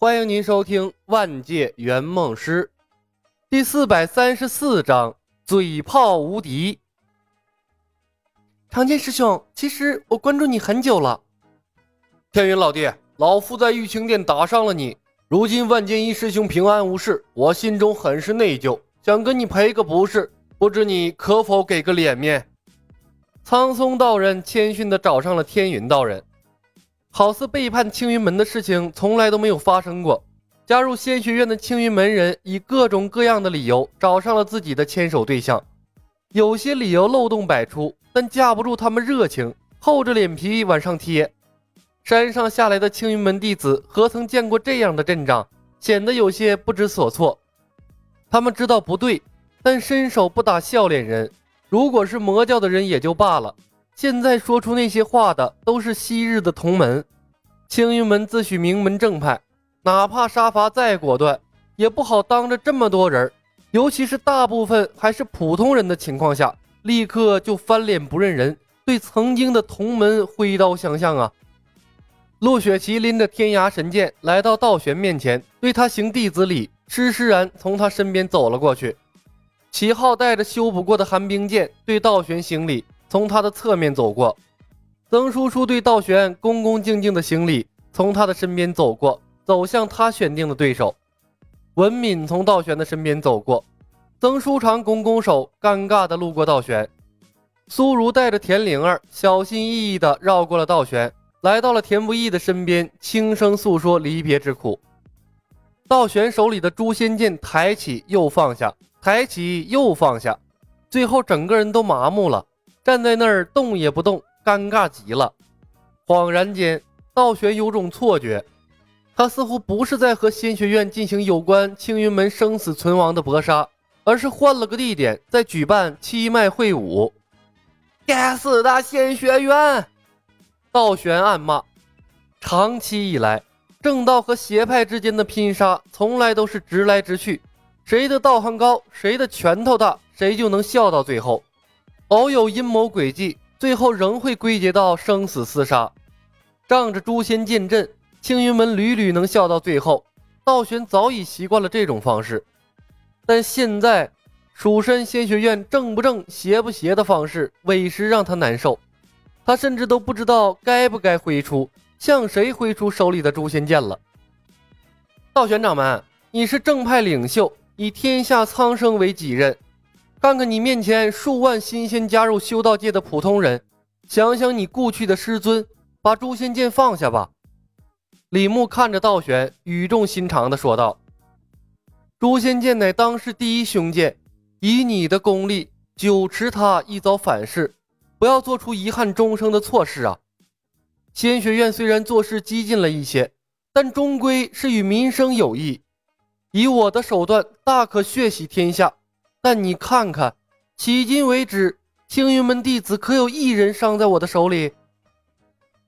欢迎您收听《万界圆梦师》第四百三十四章：嘴炮无敌。长剑师兄，其实我关注你很久了。天云老弟，老夫在玉清殿打伤了你，如今万剑一师兄平安无事，我心中很是内疚，想跟你赔个不是，不知你可否给个脸面？苍松道人谦逊地找上了天云道人。好似背叛青云门的事情从来都没有发生过。加入仙学院的青云门人以各种各样的理由找上了自己的牵手对象，有些理由漏洞百出，但架不住他们热情，厚着脸皮往上贴。山上下来的青云门弟子何曾见过这样的阵仗，显得有些不知所措。他们知道不对，但伸手不打笑脸人。如果是魔教的人也就罢了。现在说出那些话的都是昔日的同门，青云门自诩名门正派，哪怕杀伐再果断，也不好当着这么多人，尤其是大部分还是普通人的情况下，立刻就翻脸不认人，对曾经的同门挥刀相向啊！陆雪琪拎着天涯神剑来到道玄面前，对他行弟子礼，施施然从他身边走了过去。齐昊带着修补过的寒冰剑对道玄行礼。从他的侧面走过，曾叔叔对道玄恭恭敬敬的行礼，从他的身边走过，走向他选定的对手。文敏从道玄的身边走过，曾书长拱拱手，尴尬的路过道玄。苏如带着田灵儿小心翼翼的绕过了道玄，来到了田不易的身边，轻声诉说离别之苦。道玄手里的诛仙剑抬起又放下，抬起又放下，最后整个人都麻木了。站在那儿动也不动，尴尬极了。恍然间，道玄有种错觉，他似乎不是在和仙学院进行有关青云门生死存亡的搏杀，而是换了个地点，在举办七脉会武。该死的仙学院！道玄暗骂。长期以来，正道和邪派之间的拼杀，从来都是直来直去，谁的道行高，谁的拳头大，谁就能笑到最后。偶有阴谋诡计，最后仍会归结到生死厮杀。仗着诛仙剑阵，青云门屡屡能笑到最后。道玄早已习惯了这种方式，但现在蜀山仙学院正不正邪不邪的方式，委实让他难受。他甚至都不知道该不该挥出，向谁挥出手里的诛仙剑了。道玄掌门，你是正派领袖，以天下苍生为己任。看看你面前数万新鲜加入修道界的普通人，想想你故去的师尊，把诛仙剑放下吧。李牧看着道玄，语重心长地说道：“诛仙剑乃当世第一凶剑，以你的功力，久持它易遭反噬，不要做出遗憾终生的错事啊！仙学院虽然做事激进了一些，但终归是与民生有益，以我的手段，大可血洗天下。”但你看看，迄今为止，青云门弟子可有一人伤在我的手里？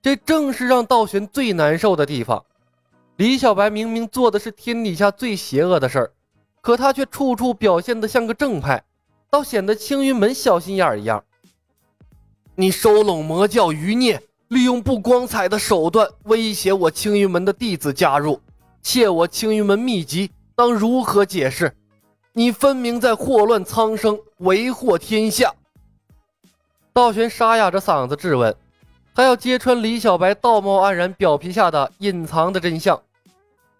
这正是让道玄最难受的地方。李小白明明做的是天底下最邪恶的事儿，可他却处处表现得像个正派，倒显得青云门小心眼儿一样。你收拢魔教余孽，利用不光彩的手段威胁我青云门的弟子加入，窃我青云门秘籍，当如何解释？你分明在祸乱苍生，为祸天下。道玄沙哑着嗓子质问，他要揭穿李小白道貌岸然表皮下的隐藏的真相。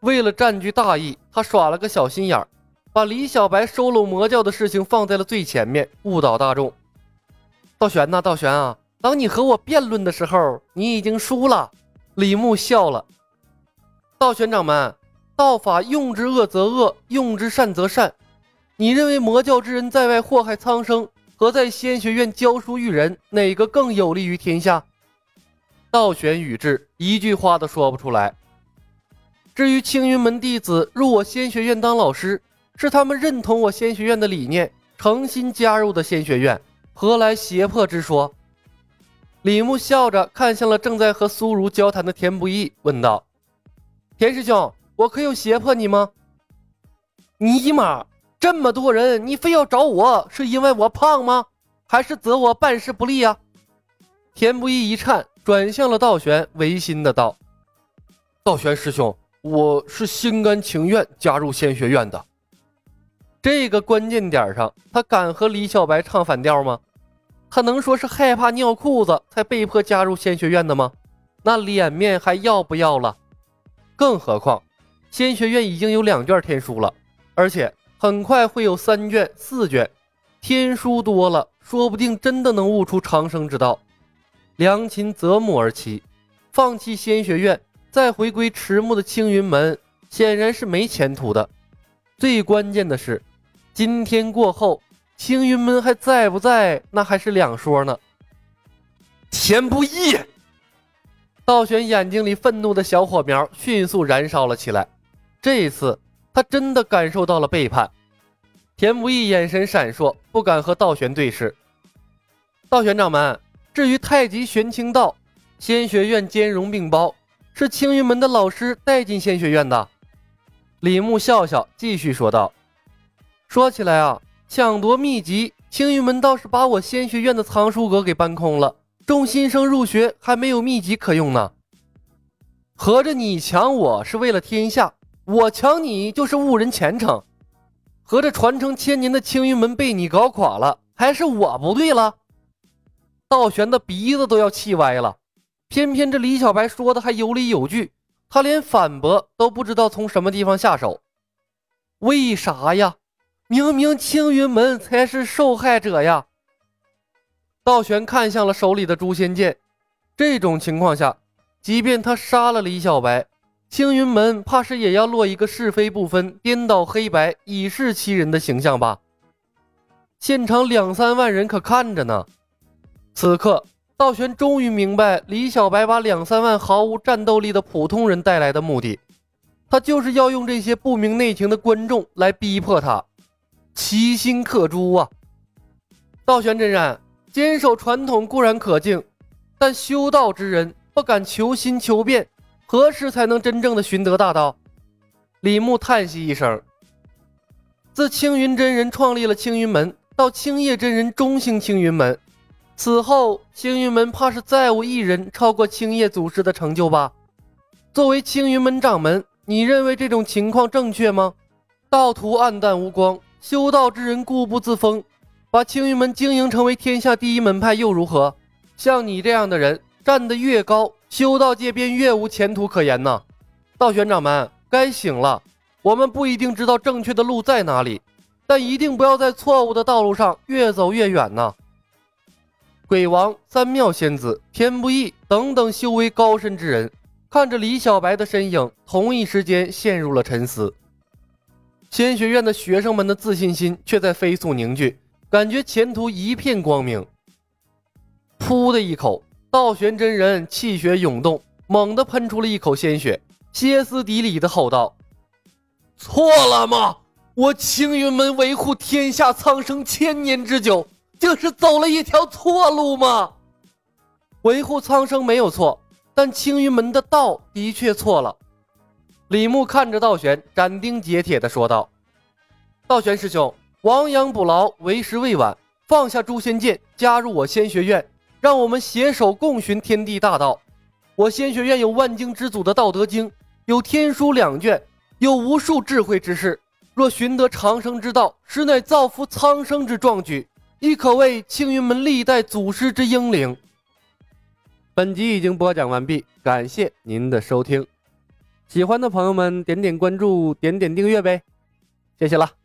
为了占据大义，他耍了个小心眼儿，把李小白收拢魔教的事情放在了最前面，误导大众。道玄呐，道玄啊，当你和我辩论的时候，你已经输了。李牧笑了。道玄掌门，道法用之恶则恶，用之善则善。你认为魔教之人在外祸害苍生，和在仙学院教书育人，哪个更有利于天下？道玄宇智一句话都说不出来。至于青云门弟子入我仙学院当老师，是他们认同我仙学院的理念，诚心加入的仙学院，何来胁迫之说？李牧笑着看向了正在和苏如交谈的田不易，问道：“田师兄，我可有胁迫你吗？”尼玛！这么多人，你非要找我，是因为我胖吗？还是责我办事不力啊？田不易一颤，转向了道玄，违心的道：“道玄师兄，我是心甘情愿加入仙学院的。这个关键点上，他敢和李小白唱反调吗？他能说是害怕尿裤子才被迫加入仙学院的吗？那脸面还要不要了？更何况，仙学院已经有两卷天书了，而且很快会有三卷、四卷。天书多了，说不定真的能悟出长生之道。良禽择木而栖，放弃仙学院，再回归迟暮的青云门，显然是没前途的。最关键的是，今天过后，青云门还在不在，那还是两说呢。田不易，道玄眼睛里愤怒的小火苗迅速燃烧了起来。这一次，他真的感受到了背叛。田不易眼神闪烁，不敢和道玄对视。道玄掌门，至于太极玄清道，仙学院兼容并包，是青云门的老师带进仙学院的。李牧笑笑，继续说道：“说起来啊，抢夺秘籍，青云门倒是把我仙学院的藏书阁给搬空了，众新生入学还没有秘籍可用呢。合着你抢我是为了天下，我抢你就是误人前程。”合着传承千年的青云门被你搞垮了，还是我不对了？道玄的鼻子都要气歪了，偏偏这李小白说的还有理有据，他连反驳都不知道从什么地方下手。为啥呀？明明青云门才是受害者呀！道玄看向了手里的诛仙剑，这种情况下，即便他杀了李小白。青云门怕是也要落一个是非不分、颠倒黑白、以示欺人的形象吧？现场两三万人可看着呢。此刻，道玄终于明白李小白把两三万毫无战斗力的普通人带来的目的，他就是要用这些不明内情的观众来逼迫他，其心可诛啊！道玄真人坚守传统固然可敬，但修道之人不敢求新求变。何时才能真正的寻得大道？李牧叹息一声。自青云真人创立了青云门，到青叶真人中兴青云门，此后青云门怕是再无一人超过青叶祖师的成就吧？作为青云门掌门，你认为这种情况正确吗？道途暗淡无光，修道之人固步自封，把青云门经营成为天下第一门派又如何？像你这样的人站得越高。修道界便越无前途可言呢，道玄掌门该醒了。我们不一定知道正确的路在哪里，但一定不要在错误的道路上越走越远呢。鬼王、三妙仙子、天不易等等修为高深之人，看着李小白的身影，同一时间陷入了沉思。仙学院的学生们的自信心却在飞速凝聚，感觉前途一片光明。噗的一口。道玄真人气血涌动，猛地喷出了一口鲜血，歇斯底里的吼道：“错了吗？我青云门维护天下苍生千年之久，竟是走了一条错路吗？维护苍生没有错，但青云门的道的确错了。”李牧看着道玄，斩钉截铁地说道：“道玄师兄，亡羊补牢，为时未晚，放下诛仙剑，加入我仙学院。”让我们携手共寻天地大道。我仙学院有万经之祖的《道德经》，有天书两卷，有无数智慧之士。若寻得长生之道，实乃造福苍生之壮举，亦可谓青云门历代祖师之英灵。本集已经播讲完毕，感谢您的收听。喜欢的朋友们，点点关注，点点订阅呗，谢谢了。